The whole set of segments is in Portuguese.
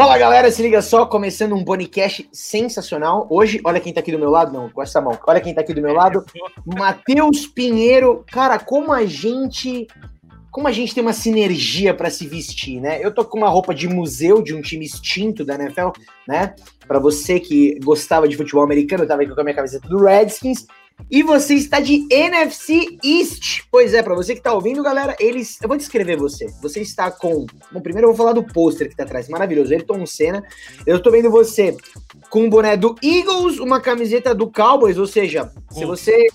Fala galera, se liga só, começando um podcast sensacional. Hoje, olha quem tá aqui do meu lado, não, com essa mão. Olha quem tá aqui do meu lado, Matheus Pinheiro. Cara, como a gente como a gente tem uma sinergia para se vestir, né? Eu tô com uma roupa de museu de um time extinto da NFL, né? Para você que gostava de futebol americano, eu tava aqui com a minha camiseta do Redskins. E você está de NFC East. Pois é, para você que está ouvindo, galera, eles. Eu vou descrever você. Você está com. Bom, primeiro eu vou falar do pôster que está atrás. Maravilhoso. Ayrton Senna. Eu estou vendo você com um boné do Eagles, uma camiseta do Cowboys, ou seja, Colts. se você.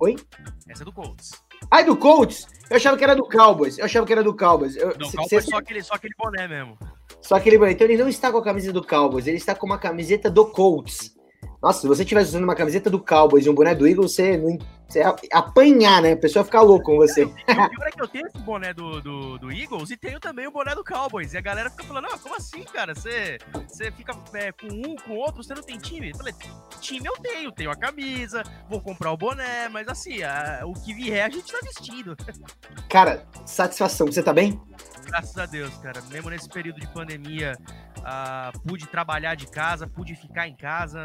Oi? Essa é do Colts. Ah, é do Colts? Eu achava que era do Cowboys. Eu achava que era do Cowboys. Eu, não, Cowboys é só aquele, só aquele boné mesmo. Só aquele boné. Então ele não está com a camisa do Cowboys, ele está com uma camiseta do Colts. Nossa, se você estivesse usando uma camiseta do Cowboys e um boné do Eagles, você você apanhar, né? A pessoa ficar louca com você. O pior é que eu tenho esse boné do, do, do, Eagles e tenho também o boné do Cowboys. E a galera fica falando, não, como assim, cara? Você, você fica é, com um, com outro, você não tem time? Eu falei, time eu tenho, tenho a camisa, vou comprar o boné, mas assim, a, o que vier a gente tá vestindo. Cara, satisfação. Você tá bem? Graças a Deus, cara. Mesmo nesse período de pandemia, uh, pude trabalhar de casa, pude ficar em casa.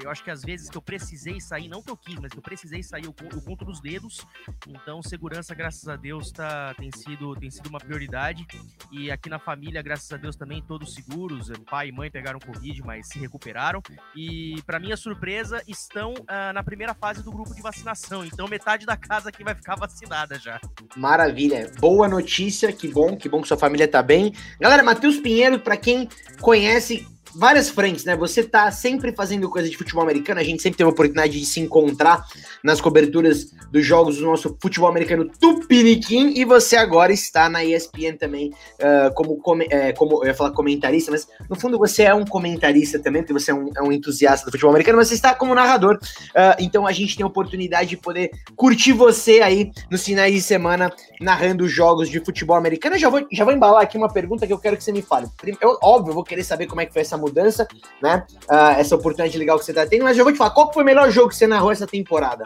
Eu acho que às vezes que eu precisei sair, não que eu quis, mas que eu precisei sair, eu, conto nos dedos. Então, segurança, graças a Deus, tá, tem, sido, tem sido uma prioridade. E aqui na família, graças a Deus, também todos seguros. Pai e mãe pegaram Covid, mas se recuperaram. E, para minha surpresa, estão uh, na primeira fase do grupo de vacinação. Então, metade da casa aqui vai ficar vacinada já. Maravilha. Boa notícia, que bom, que bom que sua família tá bem. Galera, Matheus Pinheiro, para quem conhece várias frentes, né? Você tá sempre fazendo coisa de futebol americano, a gente sempre teve a oportunidade de se encontrar nas coberturas dos jogos do nosso futebol americano Tupiniquim, e você agora está na ESPN também uh, como, é, como, eu ia falar comentarista, mas no fundo você é um comentarista também, porque você é um, é um entusiasta do futebol americano, mas você está como narrador, uh, então a gente tem a oportunidade de poder curtir você aí nos finais de semana narrando jogos de futebol americano. Eu já vou, já vou embalar aqui uma pergunta que eu quero que você me fale. Eu, óbvio, vou querer saber como é que foi essa mudança, né? Uh, essa oportunidade legal que você tá tendo, mas eu vou te falar, qual foi o melhor jogo que você narrou essa temporada?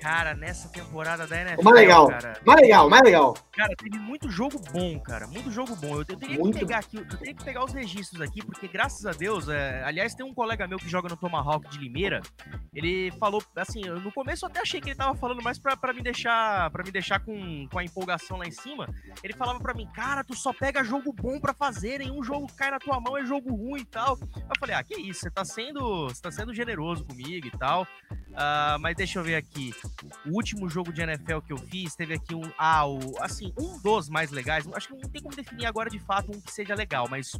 Cara, nessa temporada da NFL. Mais legal, cara, mais legal, mais legal. Cara, teve muito jogo bom, cara. Muito jogo bom. Eu, eu teria muito... que pegar aqui, eu teria que pegar os registros aqui, porque graças a Deus, é, aliás, tem um colega meu que joga no Tomahawk de Limeira. Ele falou, assim, no começo eu até achei que ele tava falando mais pra, pra me deixar para me deixar com, com a empolgação lá em cima. Ele falava pra mim, cara, tu só pega jogo bom pra fazer, nenhum jogo cai na tua mão, é jogo ruim e tal. Eu falei, ah, que isso, você tá sendo, você tá sendo generoso comigo e tal. Uh, mas deixa eu ver aqui. O último jogo de NFL que eu fiz teve aqui um. Ah, o, assim, um dos mais legais. Acho que não tem como definir agora de fato um que seja legal, mas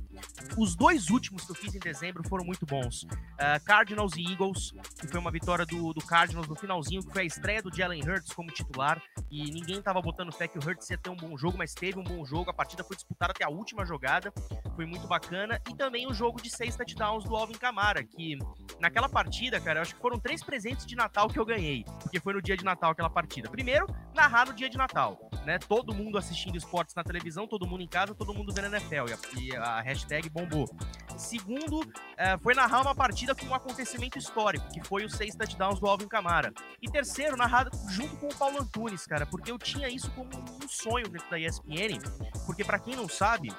os dois últimos que eu fiz em dezembro foram muito bons. Uh, Cardinals e Eagles, que foi uma vitória do, do Cardinals no finalzinho, que foi a estreia do Jalen Hurts como titular. E ninguém tava botando fé que o Hurts ia ter um bom jogo, mas teve um bom jogo. A partida foi disputada até a última jogada. Foi muito bacana. E também o jogo de seis touchdowns do Alvin Kamara, que naquela partida, cara, eu acho que foram três presentes de Natal que eu ganhei. Porque foi no dia de Natal aquela partida. Primeiro, narrar no dia de Natal, né? Todo mundo assistindo esportes na televisão, todo mundo em casa, todo mundo vendo NFL. E a, hashtag bombou. Segundo, é, foi narrar uma partida com um acontecimento histórico, que foi os seis touchdowns do Alvin Kamara. E terceiro, narrado junto com o Paulo Antunes, cara, porque eu tinha isso como um sonho dentro da ESPN, porque para quem não sabe,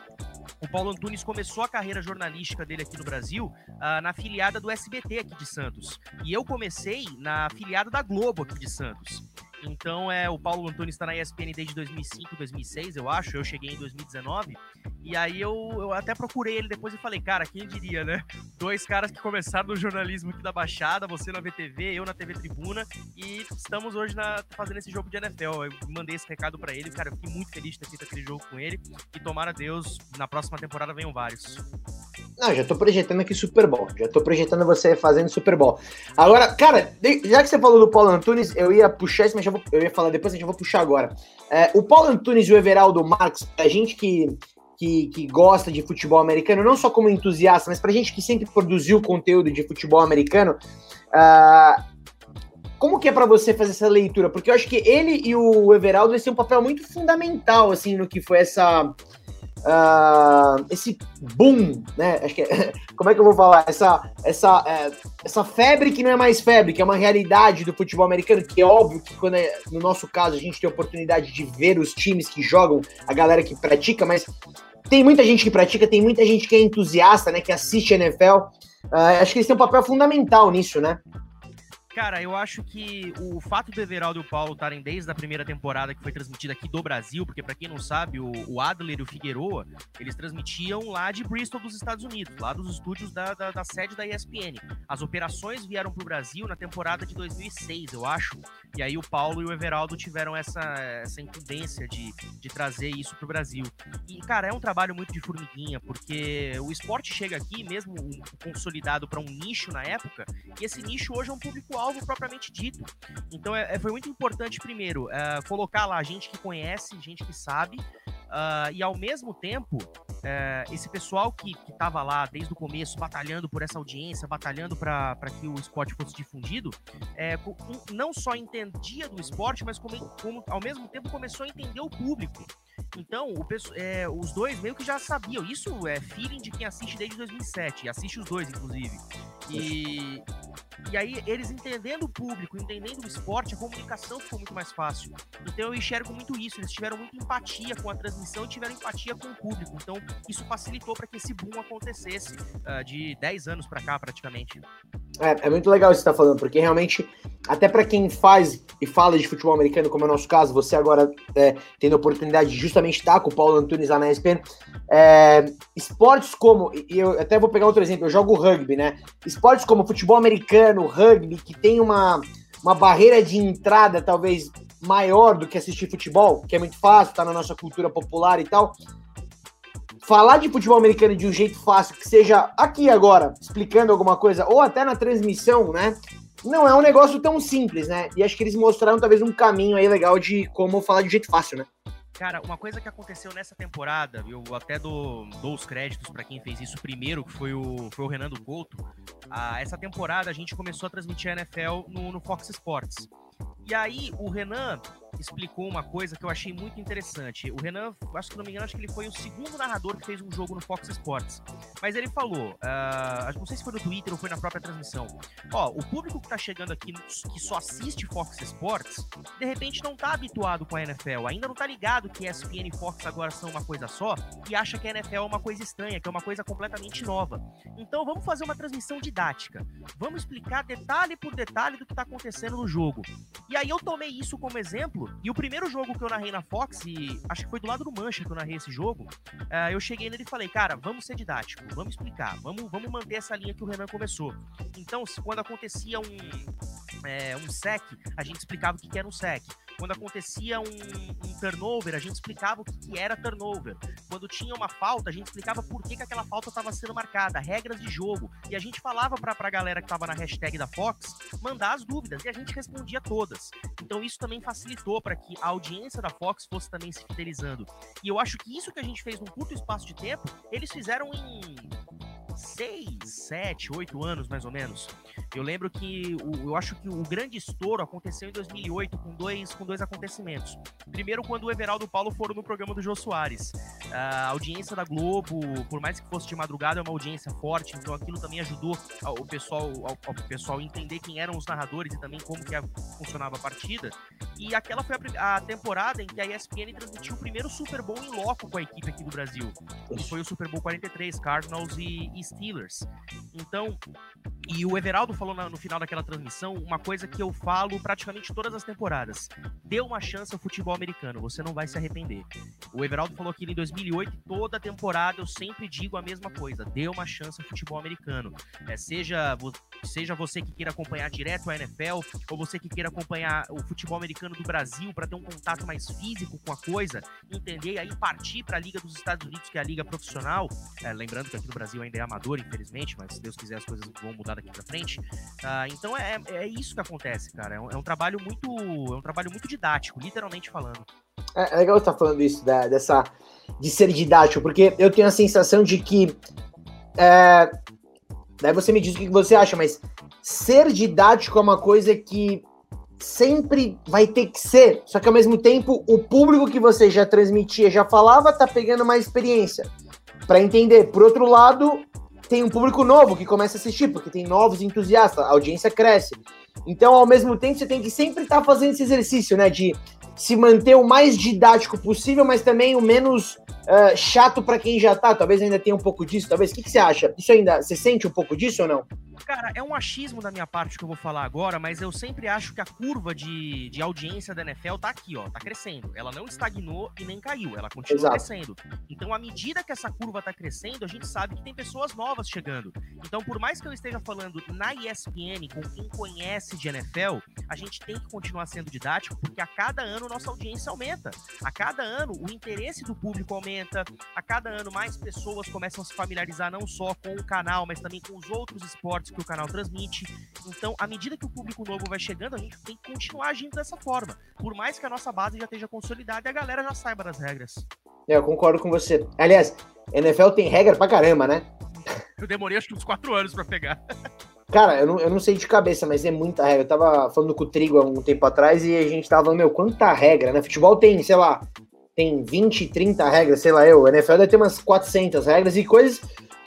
o Paulo Antunes começou a carreira jornalística dele aqui no Brasil uh, na filiada do SBT aqui de Santos. E eu comecei na filiada da Globo aqui de Santos. Então, é, o Paulo Antunes está na ESPN desde 2005, 2006, eu acho. Eu cheguei em 2019. E aí eu, eu até procurei ele depois e falei, cara, quem diria, né? Dois caras que começaram no jornalismo aqui da Baixada, você na VTV, eu na TV Tribuna. E estamos hoje na, fazendo esse jogo de NFL. Eu mandei esse recado para ele, cara. Eu fiquei muito feliz de ter feito aquele jogo com ele. E tomara Deus, na próxima temporada venham vários. Não, já tô projetando aqui Super Bowl. Já tô projetando você fazendo Super Bowl. Agora, cara, já que você falou do Paulo Antunes, eu ia puxar mas já vou, eu ia falar depois, mas já vou puxar agora. É, o Paulo Antunes e o Everaldo Marques, a gente que, que, que, gosta de futebol americano, não só como entusiasta, mas pra gente que sempre produziu conteúdo de futebol americano, uh, como que é para você fazer essa leitura? Porque eu acho que ele e o Everaldo eles têm um papel muito fundamental, assim, no que foi essa uh, esse boom, né? Acho que é, como é que eu vou falar? Essa, essa, é, essa febre que não é mais febre, que é uma realidade do futebol americano, que é óbvio que quando é, no nosso caso a gente tem a oportunidade de ver os times que jogam, a galera que pratica, mas tem muita gente que pratica, tem muita gente que é entusiasta, né? Que assiste a NFL. Uh, acho que eles têm um papel fundamental nisso, né? Cara, eu acho que o fato do Everaldo e o Paulo estarem desde a primeira temporada que foi transmitida aqui do Brasil, porque para quem não sabe, o, Adler e o Figueroa, eles transmitiam lá de Bristol dos Estados Unidos, lá dos estúdios da, da, da sede da ESPN. As operações vieram para o Brasil na temporada de 2006, eu acho, e aí o Paulo e o Everaldo tiveram essa, essa incumbência de, de trazer isso para o Brasil. E, cara, é um trabalho muito de formiguinha, porque o esporte chega aqui, mesmo consolidado para um nicho na época, e esse nicho hoje é um público alvo propriamente dito. Então é, é, foi muito importante, primeiro, uh, colocar lá gente que conhece, gente que sabe, uh, e ao mesmo tempo, uh, esse pessoal que estava lá desde o começo, batalhando por essa audiência, batalhando para que o esporte fosse difundido, é, não só entendia do esporte, mas como, como ao mesmo tempo começou a entender o público. Então, o, é, os dois meio que já sabiam. Isso é feeling de quem assiste desde 2007. Assiste os dois, inclusive. E, e aí, eles entendendo o público, entendendo o esporte, a comunicação ficou muito mais fácil. Então, eu enxergo muito isso. Eles tiveram muita empatia com a transmissão e tiveram empatia com o público. Então, isso facilitou para que esse boom acontecesse uh, de 10 anos para cá, praticamente. É, é muito legal isso que você está falando, porque realmente, até para quem faz e fala de futebol americano, como é o nosso caso, você agora é, tendo a oportunidade de justamente estar com o Paulo Antunes lá na ESPN, é, esportes como, e eu até vou pegar outro exemplo, eu jogo rugby, né? Esportes como futebol americano, rugby, que tem uma, uma barreira de entrada talvez maior do que assistir futebol, que é muito fácil, tá na nossa cultura popular e tal falar de futebol americano de um jeito fácil, que seja aqui agora, explicando alguma coisa, ou até na transmissão, né? Não é um negócio tão simples, né? E acho que eles mostraram talvez um caminho aí legal de como falar de jeito fácil, né? Cara, uma coisa que aconteceu nessa temporada, eu até dou, dou os créditos para quem fez isso primeiro, que foi o, foi o Renan do Couto. Ah, essa temporada a gente começou a transmitir a NFL no, no Fox Sports. E aí o Renan explicou uma coisa que eu achei muito interessante. O Renan, acho que não me engano, acho que ele foi o segundo narrador que fez um jogo no Fox Sports. Mas ele falou, uh, não sei se foi no Twitter ou foi na própria transmissão. Ó, o público que tá chegando aqui, que só assiste Fox Sports, de repente não tá habituado com a NFL, ainda não tá ligado que ESPN e Fox agora são uma coisa só e acha que a NFL é uma coisa estranha, que é uma coisa completamente nova. Então vamos fazer uma transmissão didática. Vamos explicar detalhe por detalhe do que tá acontecendo no jogo. E aí eu tomei isso como exemplo e o primeiro jogo que eu narrei na Fox, e acho que foi do lado do Mancha que eu narrei esse jogo, uh, eu cheguei nele e falei, cara, vamos ser didático, vamos explicar, vamos, vamos manter essa linha que o Renan começou. Então, quando acontecia um, é, um sec, a gente explicava o que era um sec. Quando acontecia um, um turnover, a gente explicava o que, que, era turnover. Quando tinha uma falta, a gente explicava por que, que aquela falta estava sendo marcada, regras de jogo. E a gente falava para a galera que estava na hashtag da Fox mandar as dúvidas e a gente respondia todas. Então isso também facilitou para que a audiência da Fox fosse também se fidelizando. E eu acho que isso que a gente fez num curto espaço de tempo, eles fizeram em seis, sete, oito anos mais ou menos. Eu lembro que o, eu acho que o grande estouro aconteceu em 2008 com dois, com dois acontecimentos. Primeiro, quando o Everaldo e o Paulo foram no programa do Jô Soares. A audiência da Globo, por mais que fosse de madrugada, é uma audiência forte, então aquilo também ajudou o pessoal, ao pessoal entender quem eram os narradores e também como que funcionava a partida. E aquela foi a, a, temporada em que a ESPN transmitiu o primeiro Super Bowl em loco com a equipe aqui do Brasil. Que foi o Super Bowl 43, Cardinals e, e Steelers. Então, e o Everaldo falou no final daquela transmissão uma coisa que eu falo praticamente todas as temporadas. Dê uma chance ao futebol americano, você não vai se arrepender. O Everaldo falou aquilo em 2008, toda temporada eu sempre digo a mesma coisa. Dê uma chance ao futebol americano. É, seja, seja você que queira acompanhar direto a NFL, ou você que queira acompanhar o futebol americano do Brasil para ter um contato mais físico com a coisa, entender e aí partir para a Liga dos Estados Unidos, que é a liga profissional. É, lembrando que aqui no Brasil ainda é amador, infelizmente, mas se Deus quiser as coisas vão mudar daqui para frente. Uh, então é, é isso que acontece, cara. É um, é um, trabalho muito é um trabalho muito didático, literalmente falando. É, é legal você estar tá falando isso, da, dessa de ser didático, porque eu tenho a sensação de que é, daí você me diz o que você acha, mas ser didático é uma coisa que sempre vai ter que ser, só que ao mesmo tempo o público que você já transmitia, já falava, tá pegando mais experiência para entender. Por outro lado, tem um público novo que começa a assistir, porque tem novos entusiastas, a audiência cresce. Então, ao mesmo tempo, você tem que sempre estar tá fazendo esse exercício, né? De se manter o mais didático possível, mas também o menos uh, chato para quem já tá. Talvez ainda tenha um pouco disso. Talvez. O que, que você acha? Isso ainda. Você sente um pouco disso ou não? Cara, é um achismo da minha parte que eu vou falar agora, mas eu sempre acho que a curva de, de audiência da NFL tá aqui, ó, tá crescendo. Ela não estagnou e nem caiu, ela continua Exato. crescendo. Então, à medida que essa curva tá crescendo, a gente sabe que tem pessoas novas chegando. Então, por mais que eu esteja falando na ESPN com quem conhece de NFL, a gente tem que continuar sendo didático, porque a cada ano nossa audiência aumenta. A cada ano o interesse do público aumenta, a cada ano mais pessoas começam a se familiarizar não só com o canal, mas também com os outros esportes que o canal transmite. Então, à medida que o público novo vai chegando, a gente tem que continuar agindo dessa forma. Por mais que a nossa base já esteja consolidada e a galera já saiba das regras. É, eu concordo com você. Aliás, NFL tem regra pra caramba, né? Eu demorei acho que uns quatro anos para pegar. Cara, eu não, eu não sei de cabeça, mas é muita regra. Eu tava falando com o Trigo há um tempo atrás e a gente tava falando, meu, quanta regra, né? Futebol tem, sei lá, tem 20, 30 regras, sei lá eu. A NFL deve ter umas 400 regras e coisas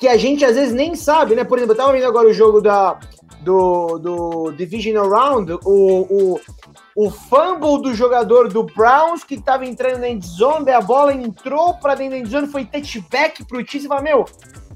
que a gente às vezes nem sabe, né? Por exemplo, eu tava vendo agora o jogo da, do, do Divisional Round, o, o, o fumble do jogador do Browns que tava entrando na endzone, a bola entrou pra dentro da endzone, foi touchback pro time, e fala, meu,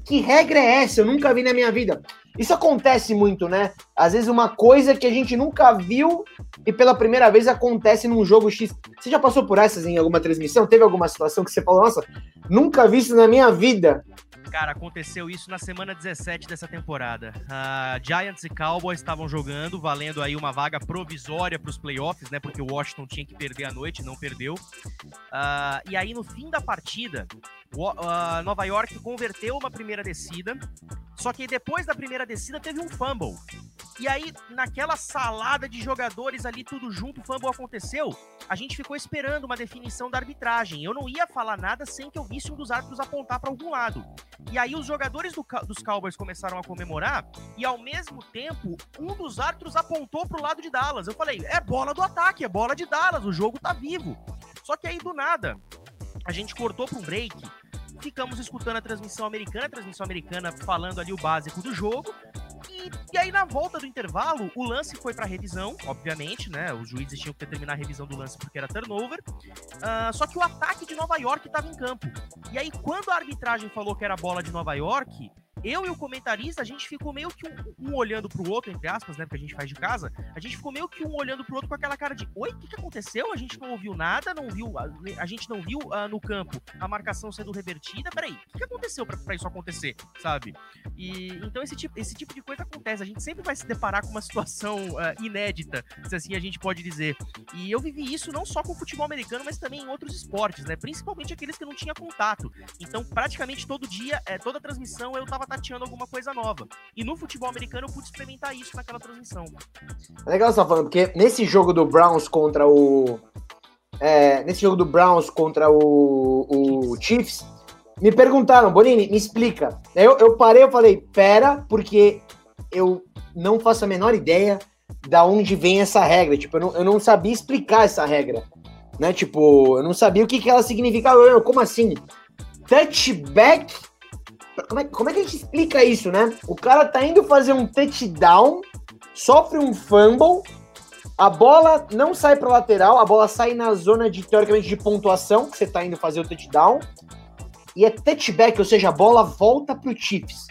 que regra é essa? Eu nunca vi na minha vida. Isso acontece muito, né? Às vezes uma coisa que a gente nunca viu e pela primeira vez acontece num jogo X. Você já passou por essas em alguma transmissão? Teve alguma situação que você falou, nossa, nunca vi isso na minha vida? Cara, aconteceu isso na semana 17 dessa temporada. Uh, Giants e Cowboys estavam jogando, valendo aí uma vaga provisória para os playoffs, né? Porque o Washington tinha que perder a noite, não perdeu. Uh, e aí, no fim da partida, uh, Nova York converteu uma primeira descida, só que depois da primeira descida teve um fumble. E aí, naquela salada de jogadores ali, tudo junto, o fumble aconteceu. A gente ficou esperando uma definição da arbitragem. Eu não ia falar nada sem que eu visse um dos árbitros apontar para algum lado. E aí, os jogadores do, dos Cowboys começaram a comemorar, e ao mesmo tempo, um dos árbitros apontou para o lado de Dallas. Eu falei: é bola do ataque, é bola de Dallas, o jogo tá vivo. Só que aí, do nada, a gente cortou para um break ficamos escutando a transmissão americana, a transmissão americana falando ali o básico do jogo. E, e aí, na volta do intervalo, o lance foi para revisão, obviamente, né? Os juízes tinham que terminar a revisão do lance porque era turnover. Uh, só que o ataque de Nova York estava em campo. E aí, quando a arbitragem falou que era bola de Nova York, eu e o comentarista, a gente ficou meio que um, um, olhando pro outro, entre aspas, né? Porque a gente faz de casa. A gente ficou meio que um olhando pro outro com aquela cara de: Oi, o que, que aconteceu? A gente não ouviu nada, não viu. A, a gente não viu uh, no campo a marcação sendo revertida. Peraí, o que, que aconteceu para isso acontecer, sabe? E então esse tipo, esse tipo de coisa acontece. A gente sempre vai se deparar com uma situação uh, inédita, se assim a gente pode dizer. E eu vivi isso não só com o futebol americano, mas também em outros esportes, né? Principalmente aqueles que não tinha contato. Então, praticamente todo dia, é, toda transmissão eu tava tateando alguma coisa nova. E no futebol americano eu pude experimentar isso naquela transmissão. É legal você tá falando, porque nesse jogo do Browns contra o. É, nesse jogo do Browns contra o, o Chiefs, me perguntaram, Bonini, me explica. Eu, eu parei, eu falei, pera, porque eu não faço a menor ideia da onde vem essa regra. Tipo, eu não, eu não sabia explicar essa regra. Né? Tipo, eu não sabia o que, que ela significava. Como assim? Touchback como é, como é que a gente explica isso, né? O cara tá indo fazer um touchdown, sofre um fumble, a bola não sai para lateral, a bola sai na zona de teoricamente de pontuação que você tá indo fazer o touchdown. E é touchback, ou seja, a bola volta pro Chiefs.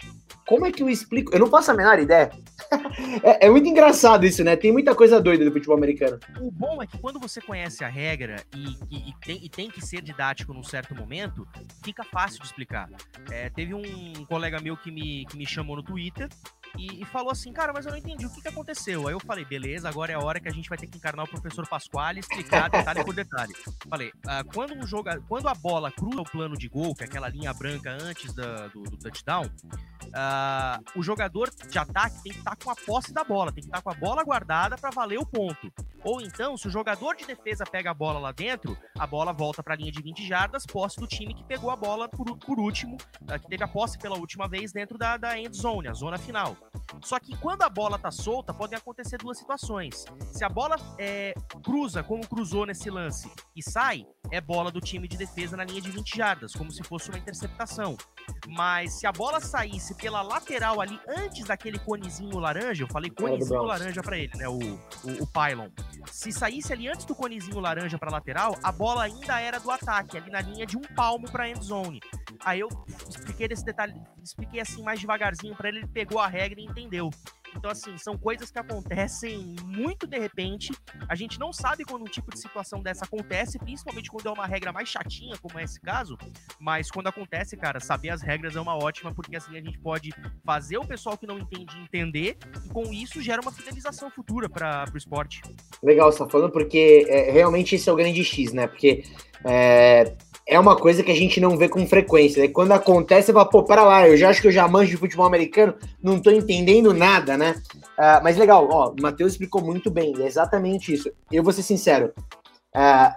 Como é que eu explico? Eu não faço a menor ideia. é, é, muito engraçado isso, né? Tem muita coisa doida do futebol americano. O bom é que quando você conhece a regra e, e, e, tem, e tem, que ser didático num certo momento, fica fácil de explicar. É, teve um colega meu que me, que me chamou no Twitter e, e, falou assim, cara, mas eu não entendi o que, que aconteceu. Aí eu falei, beleza, agora é a hora que a gente vai ter que encarnar o professor Pasquale explicar detalhe por detalhe. Falei, uh, quando um joga, quando a bola cruza o plano de gol, que é aquela linha branca antes da, do, do, touchdown, uh, o jogador de ataque tem que estar tá com a posse da bola, tem que estar tá com a bola guardada para valer o ponto. Ou então, se o jogador de defesa pega a bola lá dentro, a bola volta para a linha de 20 jardas, posse do time que pegou a bola por, por último, uh, que teve a posse pela última vez dentro da, da end zone, a zona final. Só que quando a bola tá solta, podem acontecer duas situações. Se a bola é, cruza, como cruzou nesse lance, e sai, é bola do time de defesa na linha de 20 jardas, como se fosse uma interceptação. Mas se a bola saísse pela lateral ali, antes daquele conezinho laranja, eu falei conezinho laranja para ele, né? O, o, o pylon. Se saísse ali antes do conezinho laranja para lateral, a bola ainda era do ataque, ali na linha de um palmo para end zone. Aí eu expliquei desse detalhe, expliquei assim mais devagarzinho para ele, ele pegou a regra e entendeu. Então, assim, são coisas que acontecem muito de repente. A gente não sabe quando um tipo de situação dessa acontece, principalmente quando é uma regra mais chatinha, como é esse caso. Mas quando acontece, cara, saber as regras é uma ótima, porque assim a gente pode fazer o pessoal que não entende entender, e com isso gera uma fidelização futura para o esporte. Legal, você tá falando, porque é, realmente esse é o grande X, né? Porque é, é uma coisa que a gente não vê com frequência. Né? Quando acontece, você fala, pô, para lá, eu já acho que eu já manjo de futebol americano, não tô entendendo nada, né? Uh, mas legal, ó, o Matheus explicou muito bem, é exatamente isso. Eu vou ser sincero, uh,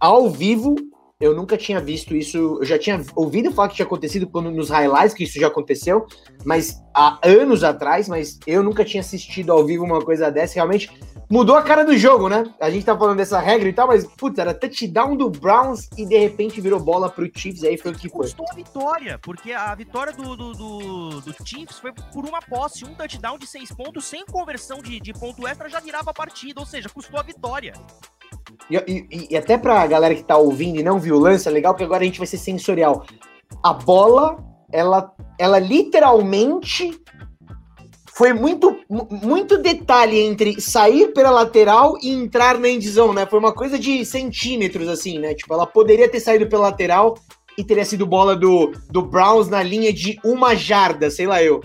ao vivo, eu nunca tinha visto isso, eu já tinha ouvido falar que tinha acontecido quando, nos highlights, que isso já aconteceu, mas há anos atrás, mas eu nunca tinha assistido ao vivo uma coisa dessa, realmente mudou a cara do jogo, né? A gente tá falando dessa regra e tal, mas, putz, era touchdown do Browns e de repente virou bola pro Chiefs, aí foi o que foi. Custou a vitória, porque a vitória do, do, do, do Chiefs foi por uma posse, um touchdown de seis pontos, sem conversão de, de ponto extra, já virava a partida, ou seja, custou a vitória. E, e, e até pra galera que tá ouvindo e não viu o lance, é legal porque agora a gente vai ser sensorial. A bola, ela, ela literalmente foi muito, muito detalhe entre sair pela lateral e entrar na endzone, né? Foi uma coisa de centímetros, assim, né? Tipo, ela poderia ter saído pela lateral e teria sido bola do, do Browns na linha de uma jarda, sei lá eu.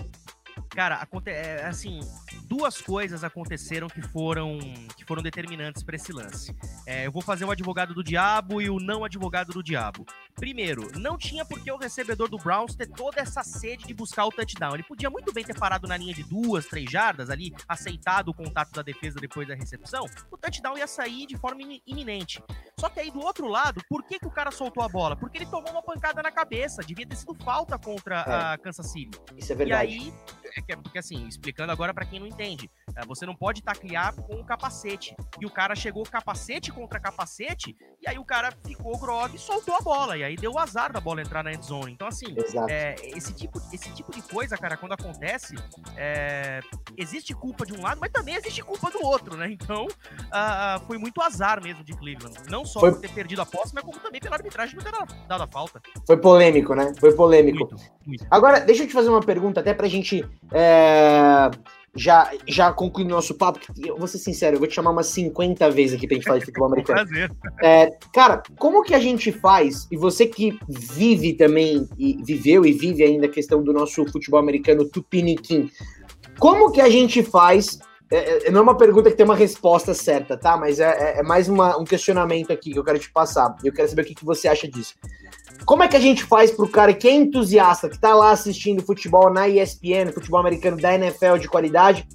Cara, é, assim, duas coisas aconteceram que foram que foram determinantes para esse lance. É, eu vou fazer o advogado do diabo e o não advogado do diabo. Primeiro, não tinha por que o recebedor do Browns ter toda essa sede de buscar o touchdown. Ele podia muito bem ter parado na linha de duas, três jardas ali, aceitado o contato da defesa depois da recepção. O touchdown ia sair de forma iminente. Só que aí do outro lado, por que, que o cara soltou a bola? Porque ele tomou uma pancada na cabeça. Devia ter sido falta contra é. a Kansas City. Isso é verdade. E aí, é porque assim, explicando agora para quem não entende. É, você não pode taclear com o capacete. E o cara chegou capacete contra capacete, e aí o cara ficou grog e soltou a bola. E aí deu o azar da bola entrar na endzone. Então, assim, é, esse, tipo, esse tipo de coisa, cara, quando acontece, é, existe culpa de um lado, mas também existe culpa do outro, né? Então, uh, foi muito azar mesmo de Cleveland. Não só foi... por ter perdido a posse, mas como também pela arbitragem não ter dado a falta. Foi polêmico, né? Foi polêmico. Muito, muito. Agora, deixa eu te fazer uma pergunta, até pra gente. É já, já concluindo nosso papo, eu vou ser sincero, eu vou te chamar umas 50 vezes aqui pra gente falar de futebol americano. Prazer. É, cara, como que a gente faz, e você que vive também, e viveu e vive ainda a questão do nosso futebol americano tupiniquim, como que a gente faz é, é, não é uma pergunta que tem uma resposta certa, tá? Mas é, é, é mais uma, um questionamento aqui que eu quero te passar. Eu quero saber o que, que você acha disso. Como é que a gente faz pro cara que é entusiasta, que tá lá assistindo futebol na ESPN, futebol americano da NFL de qualidade,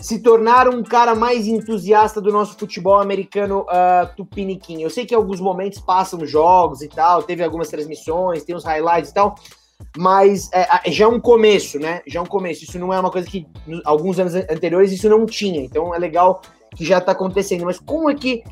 se tornar um cara mais entusiasta do nosso futebol americano uh, tupiniquim? Eu sei que em alguns momentos passam jogos e tal, teve algumas transmissões, tem os highlights e tal, mas é, já é um começo, né? Já é um começo. Isso não é uma coisa que alguns anos anteriores isso não tinha. Então é legal que já tá acontecendo. Mas como é que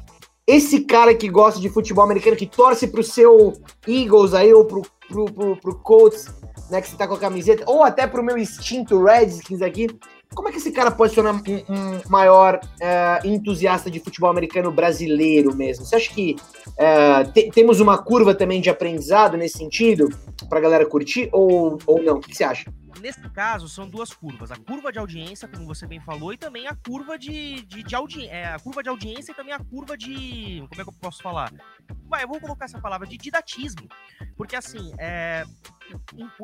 esse cara que gosta de futebol americano, que torce pro seu Eagles aí, ou pro, pro, pro, pro Colts, né, que você tá com a camiseta, ou até pro meu instinto Redskins aqui, como é que esse cara pode ser um, um maior uh, entusiasta de futebol americano brasileiro mesmo? Você acha que uh, te, temos uma curva também de aprendizado nesse sentido, pra galera curtir, ou, ou não? O que você acha? Nesse caso, são duas curvas. A curva de audiência, como você bem falou, e também a curva de, de, de audiência. É, a curva de audiência e também a curva de. Como é que eu posso falar? Vai, eu vou colocar essa palavra de didatismo. Porque assim, é,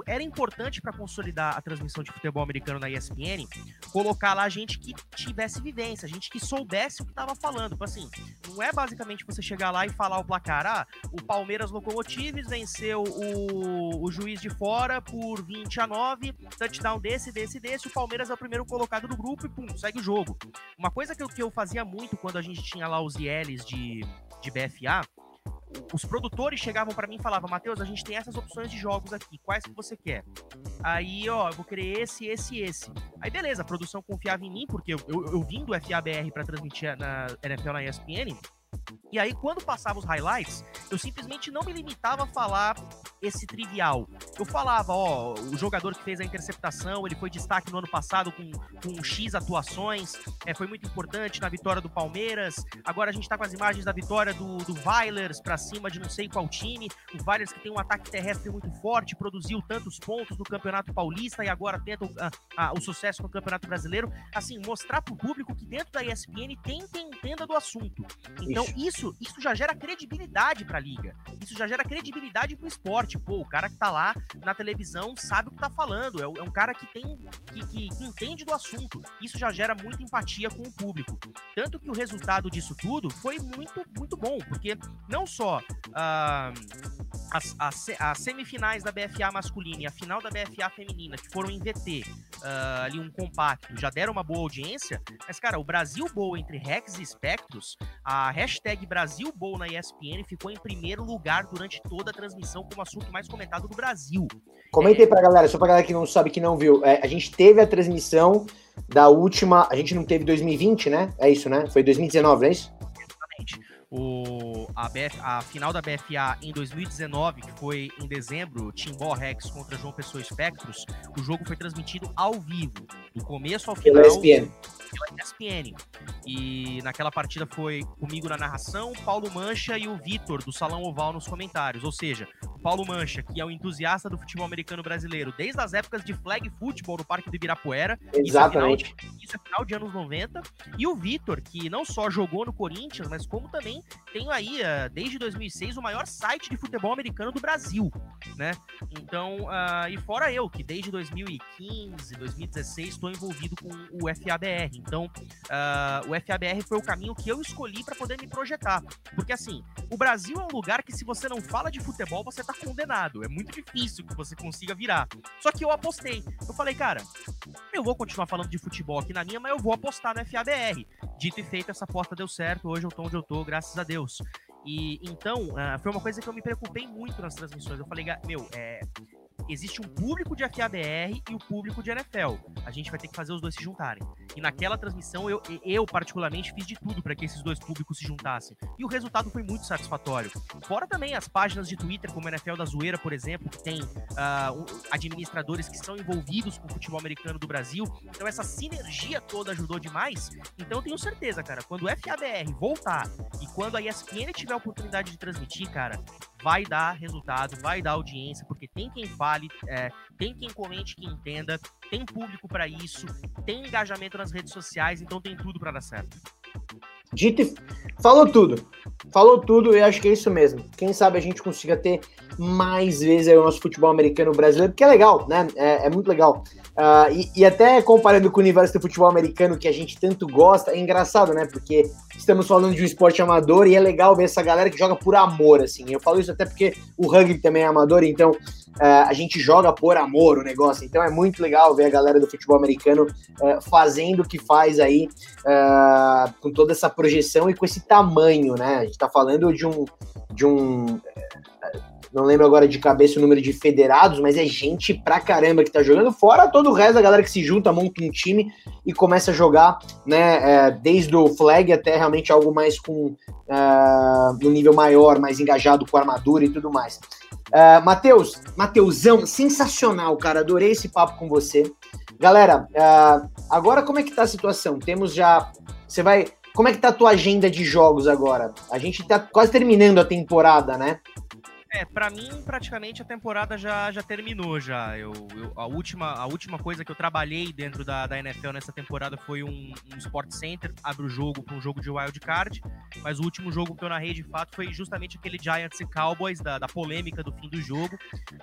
era importante para consolidar a transmissão de futebol americano na ESPN colocar lá gente que tivesse vivência, gente que soubesse o que estava falando. Tipo assim, não é basicamente você chegar lá e falar o placar, ah, o Palmeiras Locomotives venceu o, o juiz de fora por 20 a 9, touchdown desse, desse, desse, o Palmeiras é o primeiro colocado do grupo e pum, segue o jogo. Uma coisa que eu, que eu fazia muito quando a gente tinha lá os ILs de, de BFA os produtores chegavam para mim e falavam, Matheus, a gente tem essas opções de jogos aqui, quais que você quer? Aí, ó, eu vou querer esse, esse esse. Aí, beleza, a produção confiava em mim, porque eu, eu, eu vim do FABR para transmitir na NFL na ESPN, E aí, quando passava os highlights, eu simplesmente não me limitava a falar esse trivial. Eu falava, ó, o jogador que fez a interceptação, ele foi destaque no ano passado com, com X atuações, é, foi muito importante na vitória do Palmeiras. Agora a gente tá com as imagens da vitória do, do Vailers pra cima de não sei qual time. O Vailers que tem um ataque terrestre muito forte, produziu tantos pontos no Campeonato Paulista e agora tenta o, a, o sucesso no Campeonato Brasileiro. Assim, mostrar pro público que dentro da ESPN tem quem entenda do assunto. Então, isso, isso, isso já gera credibilidade pra liga. Isso já gera credibilidade pro esporte. Pô, o cara que tá lá na televisão sabe o que tá falando. É, é um cara que tem. Que, que, que, entende do assunto. Isso já gera muita empatia com o público. Tanto que o resultado disso tudo foi muito, muito bom, porque não só. Uh, as, as, as, semifinais da BFA masculina e a final da BFA feminina, que foram em VT, uh, ah, ali um compacto, já deram uma boa audiência, mas, cara, o Brasil Bowl entre Rex e Spectros, a hashtag Brasil Bowl na ESPN ficou em primeiro lugar durante toda a transmissão como assunto mais comentado do Brasil. Comentei é... pra galera, só pra galera que não sabe, que não viu, é, a gente teve a transmissão da última, a gente não teve 2020, né? É isso, né? Foi 2019, não é isso? Exatamente o, a, BF, a final da BFA em 2019, que foi em dezembro, Timbó Rex contra João Pessoa Espectros, o jogo foi transmitido ao vivo, do começo ao final. Pela ESPN. Pela ESPN. E naquela partida foi comigo na narração, Paulo Mancha e o Vitor, do Salão Oval, nos comentários. Ou seja, o Paulo Mancha, que é o entusiasta do futebol americano brasileiro, desde as épocas de flag football no Parque do Ibirapuera. Exatamente. Isso é final, isso é final de anos 90. E o Vitor, que não só jogou no Corinthians, mas como também tenho aí, uh, desde 2006, o maior site de futebol americano do Brasil, né? Então, uh, e fora eu, que desde 2015, 2016, estou envolvido com o FABR. Então, uh, o FABR foi o caminho que eu escolhi para poder me projetar. Porque, assim, o Brasil é um lugar que, se você não fala de futebol, você tá condenado. É muito difícil que você consiga virar. Só que eu apostei. Eu falei, cara, eu vou continuar falando de futebol aqui na minha, mas eu vou apostar no FABR. Dito e feito, essa aposta deu certo. Hoje eu tô onde eu tô, graças a Deus. E então, uh, foi uma coisa que eu me preocupei muito nas transmissões. Eu falei, meu, é, existe um público de FABR e o público de NFL. A gente vai ter que fazer os dois se juntarem. E naquela transmissão, eu, eu particularmente fiz de tudo para que esses dois públicos se juntassem. E o resultado foi muito satisfatório. Fora também as páginas de Twitter, como a NFL da Zoeira, por exemplo, que tem uh, administradores que são envolvidos com o futebol americano do Brasil. Então essa sinergia toda ajudou demais. Então eu tenho certeza, cara, quando o FABR voltar e quando a ESPN tiver a oportunidade de transmitir, cara, vai dar resultado, vai dar audiência, porque tem quem fale, é, tem quem comente, que entenda, tem público para isso, tem engajamento nas redes sociais, então tem tudo para dar certo. Dito. Falou tudo. Falou tudo e acho que é isso mesmo. Quem sabe a gente consiga ter mais vezes o nosso futebol americano brasileiro, porque é legal, né? É, é muito legal. Uh, e, e, até comparando com o universo do futebol americano que a gente tanto gosta, é engraçado, né? Porque estamos falando de um esporte amador e é legal ver essa galera que joga por amor, assim. Eu falo isso até porque o rugby também é amador, então uh, a gente joga por amor o negócio. Então é muito legal ver a galera do futebol americano uh, fazendo o que faz aí, com toda essa projeção e com esse tamanho, né? A gente tá falando de um. De um não lembro agora de cabeça o número de federados, mas é gente pra caramba que tá jogando, fora todo o resto da galera que se junta, monta um time e começa a jogar, né, é, desde o flag até realmente algo mais com uh, um nível maior, mais engajado com armadura e tudo mais. Uh, Matheus, Mateusão, sensacional, cara, adorei esse papo com você. Galera, uh, agora como é que tá a situação? Temos já, você vai, como é que tá a tua agenda de jogos agora? A gente tá quase terminando a temporada, né? É, para mim, praticamente a temporada já, já terminou já. Eu, eu, a, última, a última coisa que eu trabalhei dentro da, da NFL nessa temporada foi um, um Sport Center, abre o jogo para um jogo de wild card, mas o último jogo que eu narrei de fato foi justamente aquele Giants e Cowboys, da, da polêmica do fim do jogo.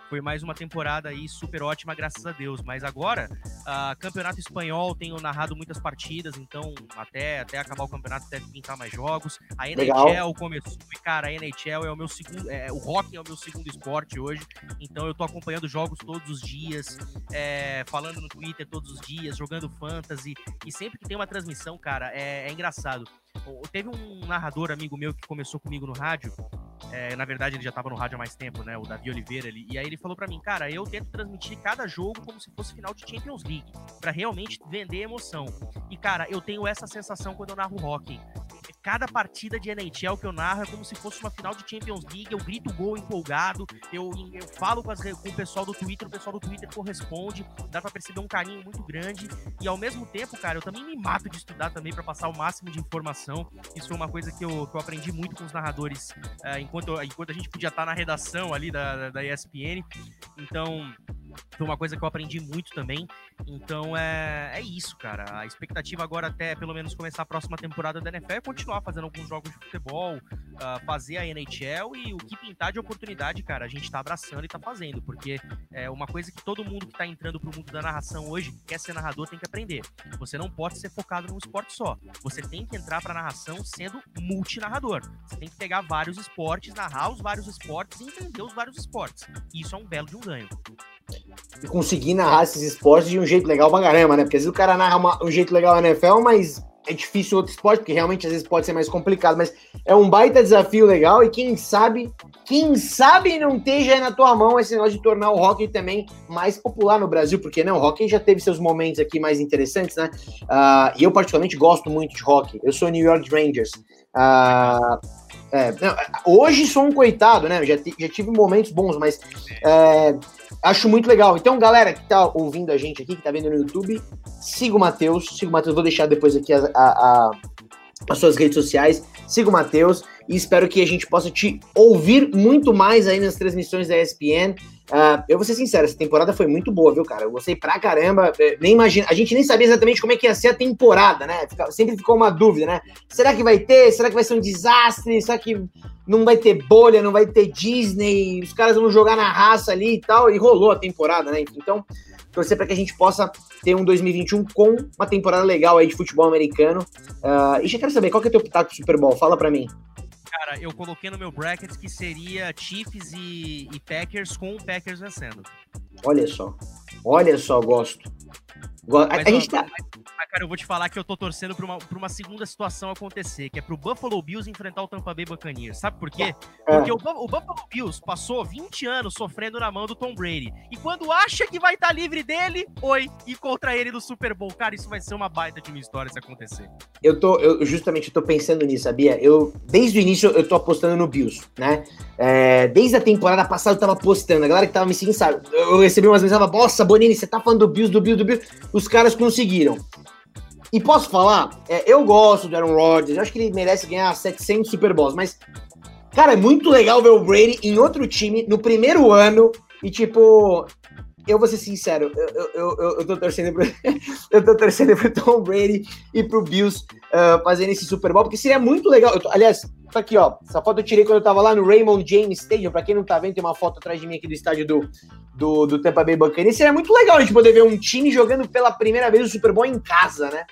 Foi mais uma temporada aí super ótima, graças a Deus. Mas agora, uh, campeonato espanhol, tenho narrado muitas partidas, então até, até acabar o campeonato deve pintar mais jogos. A NHL Legal. começou, e cara, a NHL é o meu segundo, é, o rock é o meu segundo esporte hoje, então eu tô acompanhando jogos todos os dias, é, falando no Twitter todos os dias, jogando fantasy, e sempre que tem uma transmissão, cara, é, é engraçado. Teve um narrador amigo meu que começou comigo no rádio, é, na verdade ele já tava no rádio há mais tempo, né, o Davi Oliveira, ele, e aí ele falou para mim, cara, eu tento transmitir cada jogo como se fosse final de Champions League, para realmente vender emoção. E cara, eu tenho essa sensação quando eu narro hockey cada partida de NHL que eu narro é como se fosse uma final de Champions League. Eu grito gol empolgado, eu, eu falo com, as, com o pessoal do Twitter, o pessoal do Twitter corresponde, dá pra perceber um carinho muito grande. E ao mesmo tempo, cara, eu também me mato de estudar também para passar o máximo de informação. Isso foi uma coisa que eu, que eu aprendi muito com os narradores uh, enquanto, enquanto a gente podia estar na redação ali da, da ESPN. Então, foi uma coisa que eu aprendi muito também. Então é, é isso, cara. A expectativa agora, até pelo menos começar a próxima temporada da NFL, é continuar fazendo alguns jogos de futebol, uh, fazer a NHL e o que pintar de oportunidade, cara, a gente tá abraçando e tá fazendo, porque é uma coisa que todo mundo que tá entrando pro mundo da narração hoje, que quer ser narrador, tem que aprender. Você não pode ser focado num esporte só. Você tem que entrar pra narração sendo multinarrador. Você tem que pegar vários esportes, narrar os vários esportes e entender os vários esportes. Isso é um belo de um ganho e conseguir narrar esses esportes de um jeito legal pra caramba, né? Porque às vezes o cara narra uma, um jeito legal na NFL, mas é difícil outro esporte, porque realmente às vezes pode ser mais complicado, mas é um baita desafio legal e quem sabe, quem sabe não esteja na tua mão esse negócio de tornar o hockey também mais popular no Brasil, porque não, o hockey já teve seus momentos aqui mais interessantes, né? Uh, e eu particularmente gosto muito de hockey. Eu sou New York Rangers. Uh, é, não, hoje sou um coitado, né? Já, já tive momentos bons, mas é, Acho muito legal. Então, galera que tá ouvindo a gente aqui, que tá vendo no YouTube, siga o Matheus. Siga o Matheus, vou deixar depois aqui a, a, a, as suas redes sociais. Siga o Matheus e espero que a gente possa te ouvir muito mais aí nas transmissões da ESPN. Uh, ah, eu vou ser sincero, essa temporada foi muito boa, viu, cara? Eu gostei pra caramba. É, nem imagina, a gente nem sabia exatamente como é que ia ser a temporada, né? Fica, sempre ficou uma dúvida, né? Será que vai ter? Será que vai ser um desastre? Será que não vai ter bolha? Não vai ter Disney? Os caras vão jogar na raça ali e tal? E rolou a temporada, né? Então, torcer para que a gente possa ter um 2021 com uma temporada legal aí de futebol americano. Uh, e já quero saber, qual que é o teu pitaco do Super Bowl? Fala para mim. Cara, eu coloquei no meu bracket que seria Chiefs e, e Packers com o Packers vencendo. Olha só. Olha só, gosto. A, a gente tá... Mas, cara, eu vou te falar que eu tô torcendo pra uma, pra uma segunda situação acontecer, que é pro Buffalo Bills enfrentar o Tampa Bay Buccaneers. Sabe por quê? É. Porque o, o, Buffalo Bills passou 20 anos sofrendo na mão do Tom Brady. E quando acha que vai estar tá livre dele, oi, e contra ele no Super Bowl. Cara, isso vai ser uma baita de uma história se acontecer. Eu tô, eu justamente tô pensando nisso, sabia? Eu, desde o início, eu tô apostando no Bills, né? É, desde a temporada passada eu tava apostando. A galera que tava me seguindo, sabe? Eu recebi umas mensagens, nossa, Bonini, você tá falando do Bills, do Bills, do Bills. Os caras conseguiram. E posso falar, é, eu gosto do Aaron Rodgers, acho que ele merece ganhar 700 Super Bowls, mas, cara, é muito legal ver o Brady em outro time no primeiro ano e, tipo, eu vou ser sincero, eu, eu, eu, eu tô torcendo pro, eu tô torcendo pro Tom Brady e pro Bills uh, fazendo esse Super Bowl, porque seria muito legal. Tô, aliás, tá aqui, ó. Essa foto eu tirei quando eu tava lá no Raymond James Stadium. Pra quem não tá vendo, tem uma foto atrás de mim aqui do estádio do, do, do Tampa Bay Buccaneers. Seria muito legal a gente poder ver um time jogando pela primeira vez o Super Bowl em casa, né?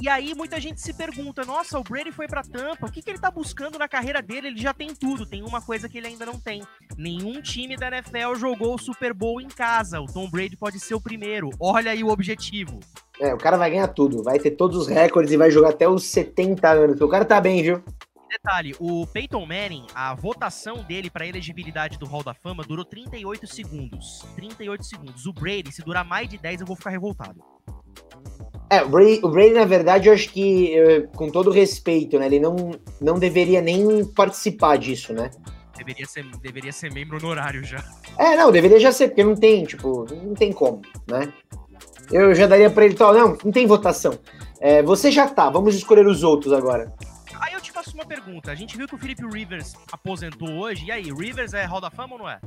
E aí muita gente se pergunta: nossa, o Brady foi pra Tampa, o que, que ele tá buscando na carreira dele? Ele já tem tudo, tem uma coisa que ele ainda não tem. Nenhum time da NFL jogou o Super Bowl em casa. O Tom Brady pode ser o primeiro. Olha aí o objetivo. É, o cara vai ganhar tudo, vai ter todos os recordes e vai jogar até os 70 anos. O cara tá bem, viu? Detalhe, o Peyton Manning, a votação dele para elegibilidade do Hall da Fama durou 38 segundos. 38 segundos. O Brady, se durar mais de 10, eu vou ficar revoltado. É, o Brady, o Brady, na verdade, eu acho que, com todo respeito, né? Ele não, não deveria nem participar disso, né? Deveria ser, deveria ser membro honorário já. É, não, deveria já ser, porque não tem, tipo, não tem como, né? Eu já daria pra ele, tal, não, não tem votação. É, você já tá, vamos escolher os outros agora. Faço uma pergunta. A gente viu que o Felipe Rivers aposentou hoje. E aí, Rivers é Hall da Fama ou não é?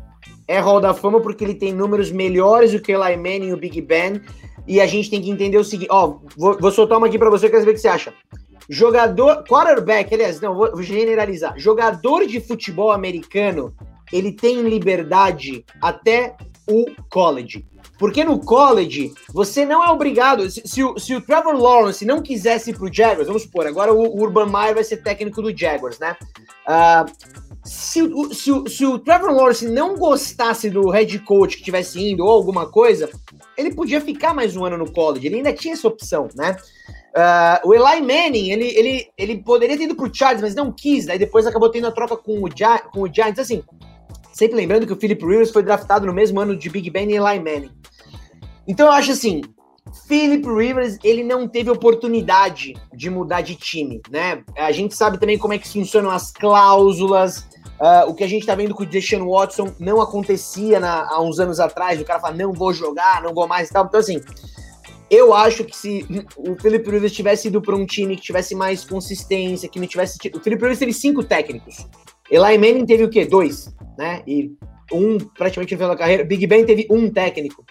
É Hall da Fama porque ele tem números melhores do que o Eli Manning e o Big Ben. E a gente tem que entender o seguinte, ó, vou, vou soltar uma aqui para você, quero saber o que você acha. Jogador, quarterback, aliás, não, vou generalizar. Jogador de futebol americano, ele tem liberdade até o college. Porque no college, você não é obrigado. Se, se, o, se o Trevor Lawrence não quisesse ir pro Jaguars, vamos supor, agora o, o Urban Meyer vai ser técnico do Jaguars, né? Uh, se, se, se, se o Trevor Lawrence não gostasse do head coach que tivesse indo ou alguma coisa, ele podia ficar mais um ano no college, ele ainda tinha essa opção, né? Uh, o Eli Manning, ele, ele, ele poderia ter ido pro Chargers, mas não quis, aí depois acabou tendo a troca com o, com o Giants, assim, sempre lembrando que o Philip Rivers foi draftado no mesmo ano de Big Ben e Eli Manning. Então eu acho assim, Philip Rivers, ele não teve oportunidade de mudar de time, né? A gente sabe também como é que funcionam as cláusulas, Uh, o que a gente tá vendo com o Deshaun Watson não acontecia na, há uns anos atrás. O cara fala, não vou jogar, não vou mais e tal. Então, assim, eu acho que se o Philip Rivers tivesse ido para um time que tivesse mais consistência, que não tivesse. O Philip Rivers teve cinco técnicos. Eli Manning teve o quê? Dois, né? E um praticamente no final da carreira. Big Ben teve um técnico.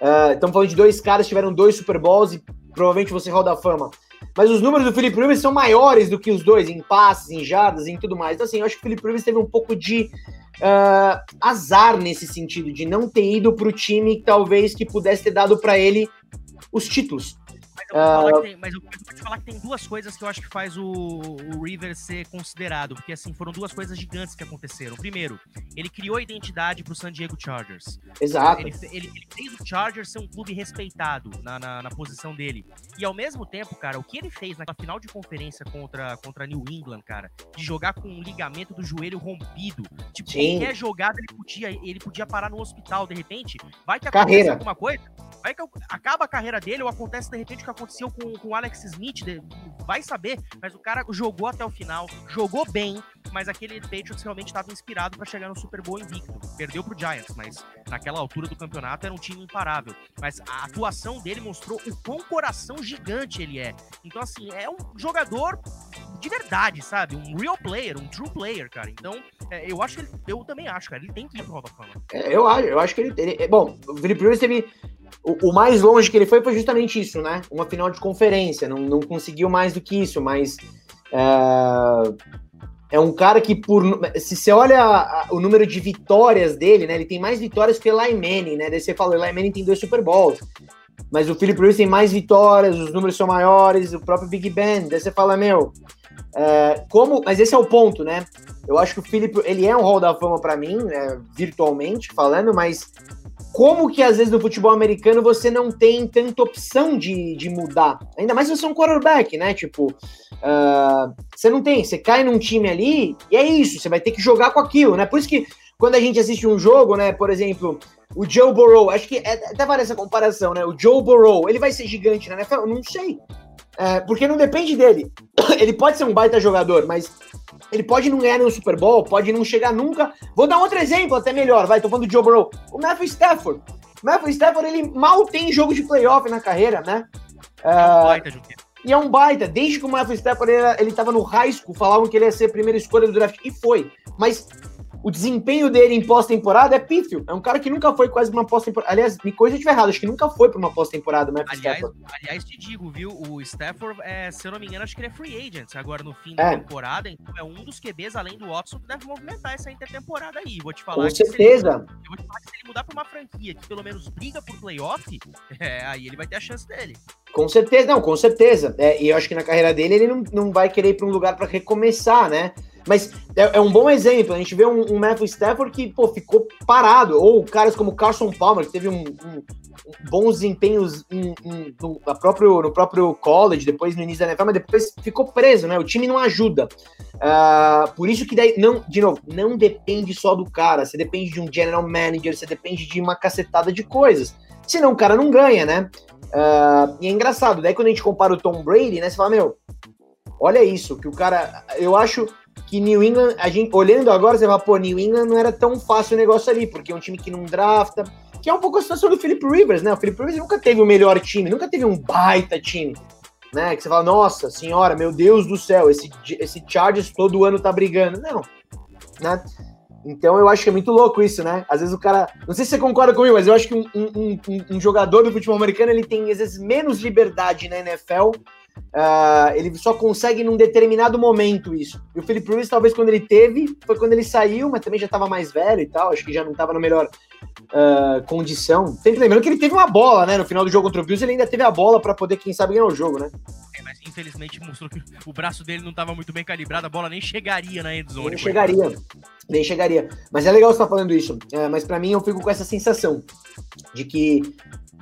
Uh, estamos falando de dois caras que tiveram dois Super Bowls e provavelmente você roda a fama. Mas os números do Philip Rivers são maiores do que os dois, em passes, em jardas, em tudo mais. Então, assim, eu acho que o Philip Rivers teve um pouco de uh, azar nesse sentido, de não ter ido para o time talvez que pudesse ter dado para ele os títulos. Uh... Tem, mas eu vou te falar que tem duas coisas que eu acho que faz o, o River ser considerado, porque assim, foram duas coisas gigantes que aconteceram. Primeiro, ele criou a identidade pro San Diego Chargers. Exato. Ele, ele, ele fez o Chargers ser um clube respeitado na, na, na, posição dele. E ao mesmo tempo, cara, o que ele fez na final de conferência contra, contra New England, cara, de jogar com um ligamento do joelho rompido. Tipo, Sim. qualquer jogada ele podia, ele podia parar no hospital, de repente, vai que acontece alguma coisa Vai que acaba a carreira dele ou acontece de repente o que aconteceu com, com o Alex Smith, vai saber, mas o cara jogou até o final, jogou bem, mas aquele Patriots realmente estava inspirado para chegar no Super Bowl invicto. Perdeu pro Giants, mas naquela altura do campeonato era um time imparável. Mas a atuação dele mostrou o quão coração gigante ele é. Então, assim, é um jogador de verdade, sabe? Um real player, um true player, cara. Então, é, eu acho que ele, eu também acho, cara, ele tem que ir pro Hall Fama. É, eu acho, eu acho que ele, ele bom, o Philip Rivers teve o, o, mais longe que ele foi foi justamente isso, né? Uma final de conferência, não, não conseguiu mais do que isso, mas é, é um cara que, por se você olha a, o número de vitórias dele, né? Ele tem mais vitórias que o Manning, né? Daí você fala, o Manning tem dois Super Bowls, mas o Philip Rivers tem mais vitórias, os números são maiores, o próprio Big Ben, daí você fala, meu, é, como, mas esse é o ponto, né? Eu acho que o Philip, ele é um Hall da Fama para mim, né, virtualmente falando, mas como que às vezes no futebol americano você não tem tanta opção de, de mudar? Ainda mais se você é um quarterback, né? Tipo, uh, você não tem, você cai num time ali e é isso, você vai ter que jogar com aquilo, né? Por isso que quando a gente assiste um jogo, né? Por exemplo, o Joe Burrow, acho que é, até vale essa comparação, né? O Joe Burrow, ele vai ser gigante na NFL? Eu não sei. É, porque não depende dele. Ele pode ser um baita jogador, mas ele pode não ganhar nenhum Super Bowl, pode não chegar nunca. Vou dar outro exemplo, até melhor, vai, tô falando do Joe Burrow. O Matthew Stafford. O Matthew Stafford, ele mal tem jogo de playoff na carreira, né? É um baita, e é um baita. Desde que o Matthew Stafford ele, ele tava no high school, falavam que ele ia ser a primeira escolha do draft, e foi. Mas o desempenho dele em pós-temporada é pífio. É um cara que nunca foi quase uma pós-temporada. Aliás, me coisa estiver errado, acho que nunca foi para uma pós-temporada, né? Aliás, aliás, te digo, viu? O Stafford, é, se eu não me engano, acho que ele é free agent agora no fim da é. temporada. Então é um dos QBs, além do Watson, que deve movimentar essa intertemporada aí. Vou te falar. Com certeza. Ele, eu vou te falar que se ele mudar para uma franquia que pelo menos briga por playoff, é, aí ele vai ter a chance dele. Com certeza, não, com certeza. É, e eu acho que na carreira dele ele não, não vai querer ir para um lugar para recomeçar, né? Mas é, é, um bom exemplo. A gente vê um, um Matthew Stafford que pô, ficou parado, ou caras como Carson Palmer, que teve um, um, bons desempenhos em, em, no, próprio, no próprio college, depois no início da NFL, mas depois ficou preso, né? O time não ajuda. Uh, por isso que daí, não, de novo, não depende só do cara, você depende de um general manager, você depende de uma cacetada de coisas. Senão o cara não ganha, né? Uh, e é engraçado, daí quando a gente compara o Tom Brady, né? Você fala, meu, olha isso, que o cara. Eu acho que New England, a gente, olhando agora, você fala, pô, New England não era tão fácil o negócio ali, porque é um time que não drafta, que é um pouco a situação do Philip Rivers, né? O Philip Rivers nunca teve o melhor time, nunca teve um baita time, né? Que você fala, nossa senhora, meu Deus do céu, esse, esse Chargers todo ano tá brigando. Não, né? Então eu acho que é muito louco isso, né? Às vezes o cara. Não sei se você concorda comigo, mas eu acho que um, um, um, um jogador do futebol americano ele tem, às vezes, menos liberdade na NFL Uh, ele só consegue num determinado momento isso. E o Felipe Rivers, talvez quando ele teve, foi quando ele saiu, mas também já estava mais velho e tal, acho que já não estava na melhor uh, condição. Sempre lembrando que ele teve uma bola, né? No final do jogo contra o Bills, ele ainda teve a bola para poder, quem sabe, ganhar o jogo, né? É, mas infelizmente mostrou que o braço dele não estava muito bem calibrado, a bola nem chegaria na endzone. Nem chegaria, nem chegaria. Mas é legal você estar tá falando isso. É, mas para mim, eu fico com essa sensação de que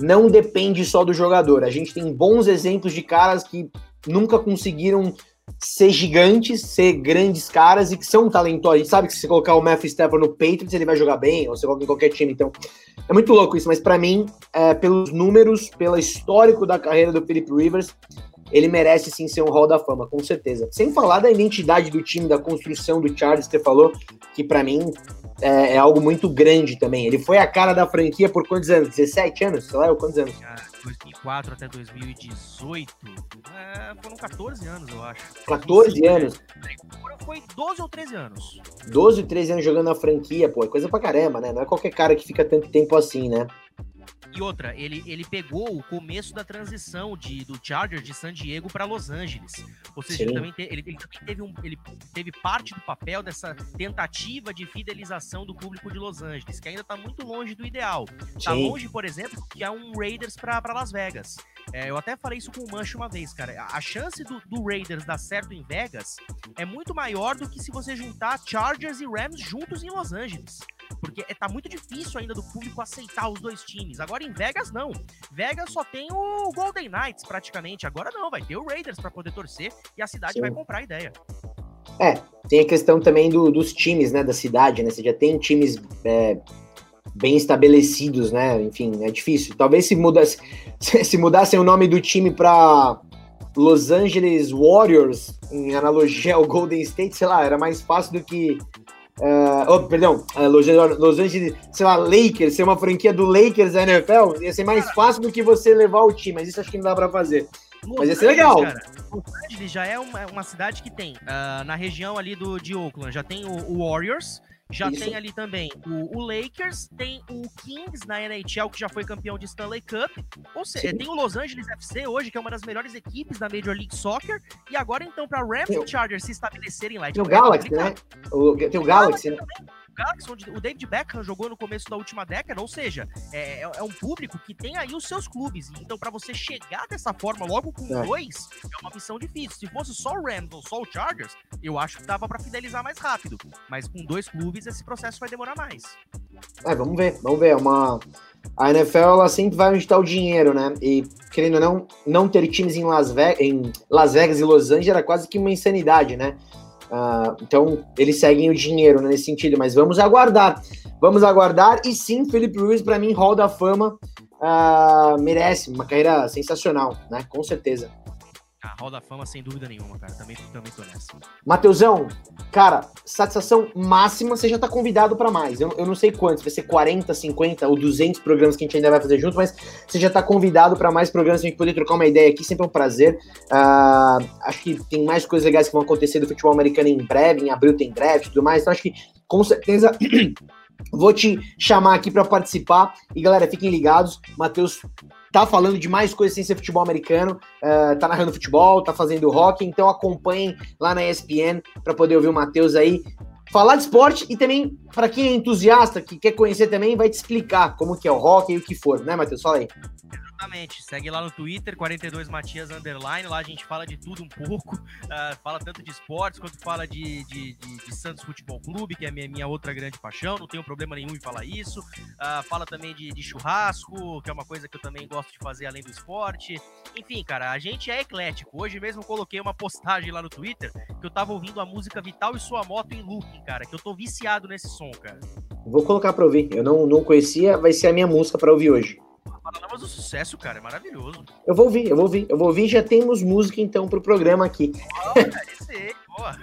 não depende só do jogador. A gente tem bons exemplos de caras que nunca conseguiram ser gigantes, ser grandes caras e que são talentosos. A gente sabe que se colocar o Matthew Stafford no Patriots, ele vai jogar bem, ou você coloca em qualquer time. Então, é muito louco isso, mas para mim, é, pelos números, pelo histórico da carreira do Philip Rivers, ele merece sim ser um Hall da Fama, com certeza. Sem falar da identidade do time, da construção do Charles, que você falou, que para mim é, é, algo muito grande também. Ele foi a cara da franquia por quantos anos? 17 anos? Sei lá, eu, quantos anos? 2004 até 2018, é, foram 14 anos, eu acho. 14 anos? Foi 12 ou 13 anos. 12 ou 13 anos jogando na franquia, pô, é coisa pra caramba, né? Não é qualquer cara que fica tanto tempo assim, né? E outra, ele, ele pegou o começo da transição de, do Chargers de San Diego para Los Angeles. Ou seja, ele também, te, ele, ele também, teve um, ele teve parte do papel dessa tentativa de fidelização do público de Los Angeles, que ainda está muito longe do ideal. Está longe, por exemplo, que há um Raiders para Las Vegas. É, eu até falei isso com o Mancho uma vez, cara. A chance do, do, Raiders dar certo em Vegas é muito maior do que se você juntar Chargers e Rams juntos em Los Angeles. Porque é, tá muito difícil ainda do público aceitar os dois times. Agora em Vegas, não. Vegas só tem o Golden Knights praticamente. Agora não, vai ter o Raiders para poder torcer e a cidade Sim. vai comprar a ideia. É, tem a questão também do, dos times, né, da cidade, né? Você já tem times é, bem estabelecidos, né? Enfim, é difícil. Talvez se mudasse, se mudassem o nome do time para Los Angeles Warriors, em analogia ao Golden State, sei lá, era mais fácil do que. Uh, oh, perdão, uh, Los, Los Angeles, sei lá, Lakers, ser uma franquia do Lakers da NFL, ia ser mais fácil do que você levar o time, mas isso acho que não dá para fazer. Los mas ia ser legal. Cara, Los Angeles já é uma, uma cidade que tem, uh, na região ali do, de Oakland, já tem o, o Warriors, já Isso. tem ali também o, o, Lakers, tem o Kings na NHL, que já foi campeão de Stanley Cup. Ou seja, Sim. tem o Los Angeles FC hoje, que é uma das melhores equipes da Major League Soccer. E agora, então, para Rams e Chargers se estabelecerem lá. Tem o Galaxy, né? O, tem o Galaxy, né? Galaxy, onde o David Beckham jogou no começo da última década, ou seja, é, é, é um público que tem aí os seus clubes. Então, para você chegar dessa forma logo com é. dois, é uma missão difícil. Se fosse só o Rams ou só o Chargers, eu acho que dava para fidelizar mais rápido. Mas com dois clubes, esse processo vai demorar mais. É, vamos ver, vamos ver. É uma... A NFL ela sempre vai onde está o dinheiro, né? E querendo ou não, não ter times em Las, Vegas, em Las Vegas e Los Angeles era quase que uma insanidade, né? Uh, então, eles seguem o dinheiro né, nesse sentido, mas vamos aguardar. Vamos aguardar. E sim, Felipe Ruiz, para mim, Hall da Fama, uh, merece uma carreira sensacional, né? Com certeza. A Hall da Fama, sem dúvida nenhuma, cara. Também, também tô nessa. Mateusão, cara, satisfação máxima. Você já tá convidado para mais. Eu, eu não sei quantos, vai ser 40, 50 ou 200 programas que a gente ainda vai fazer junto, mas você já tá convidado para mais programas pra gente poder trocar uma ideia aqui. Sempre é um prazer. Uh, acho que tem mais coisas legais que vão acontecer do futebol americano em breve. Em abril tem draft e tudo mais. Então acho que com certeza. Vou te chamar aqui para participar. E galera, fiquem ligados. Matheus tá falando de mais coisas sem ser futebol americano, uh, tá narrando futebol, tá fazendo rock, então acompanhem lá na ESPN para poder ouvir o Matheus aí falar de esporte e também para quem é entusiasta, que quer conhecer também, vai te explicar como que é o rock e o que for, né, Matheus? Fala aí. Exatamente. Segue lá no Twitter, 42 Matias Underline. Lá a gente fala de tudo um pouco. Uh, fala tanto de esportes quanto fala de, de, de, de, Santos Futebol Clube, que é a minha, minha outra grande paixão. Não tenho problema nenhum em falar isso. Uh, fala também de, de churrasco, que é uma coisa que eu também gosto de fazer além do esporte. Enfim, cara, a gente é eclético. Hoje mesmo coloquei uma postagem lá no Twitter que eu tava ouvindo a música Vital e Sua Moto em looping, cara. Que eu tô viciado nesse som, cara. Vou colocar pra ouvir. Eu não, não conhecia, vai ser a minha música para ouvir hoje. Paralamas do Sucesso, cara, é maravilhoso. Eu vou ouvir, eu vou ouvir, eu vou ouvir. Já temos música então pro programa aqui. Boa.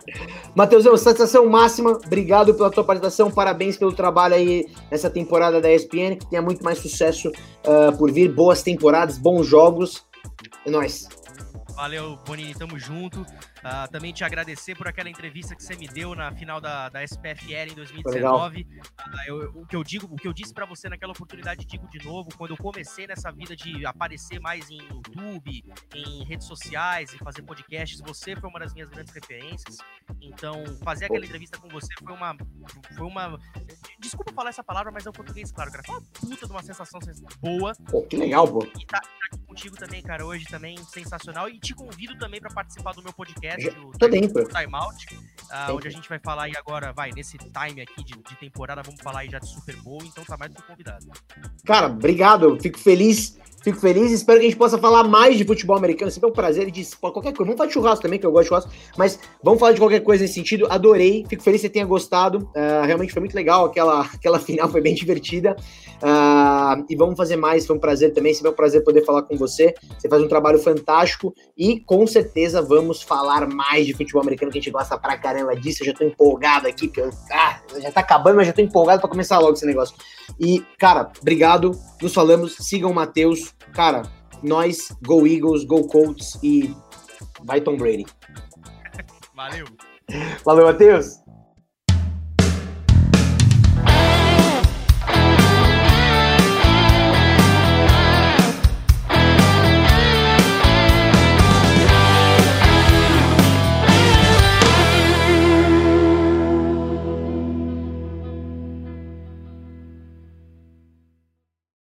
Matheusão, satisfação máxima. Obrigado pela tua participação. Parabéns pelo trabalho aí nessa temporada da ESPN. Que tenha muito mais sucesso uh, por vir. Boas temporadas, bons jogos. É nóis. Valeu, Bonini, tamo junto. Uh, também te agradecer por aquela entrevista que você me deu na final da, da SPFL em 2019. Uh, ah, eu, o que eu digo, o que eu disse para você naquela oportunidade, digo de novo, quando eu comecei nessa vida de aparecer mais em YouTube, em redes sociais, e fazer podcasts, você foi uma das minhas grandes referências. Então, fazer aquela entrevista com você foi uma. Foi uma. Desculpa falar essa palavra, mas é o português, claro, cara. Foi uma puta de uma sensação boa. Pô, que legal, pô. E tá, tá contigo também, cara, hoje também sensacional. E te convido também para participar do meu podcast do Tô dentro. Time Out, uh, onde a gente vai falar aí agora, vai, nesse time aqui de, de, temporada, vamos falar aí já de Super Bowl, então tá mais do que convidado. Cara, obrigado, fico feliz, fico feliz, espero que a gente possa falar mais de futebol americano, sempre é um prazer de qualquer coisa, vamos falar de churrasco também, que eu gosto de churrasco, mas vamos falar de qualquer coisa nesse sentido, adorei, fico feliz que você tenha gostado, uh, realmente foi muito legal, aquela, aquela final foi bem divertida, uh, E vamos fazer mais, foi um prazer também. Sempre é um prazer poder falar com você. Você faz um trabalho fantástico e com certeza vamos falar mais de futebol americano, que a gente gosta pra caramba disso. Eu já tô empolgado aqui, porque eu, ah, já tá acabando, mas já tô empolgado para começar logo esse negócio. E, cara, obrigado. Nos falamos. Sigam o Matheus. Cara, nós, Go Eagles, Go Colts e vai Tom Brady. Valeu. Valeu, Matheus.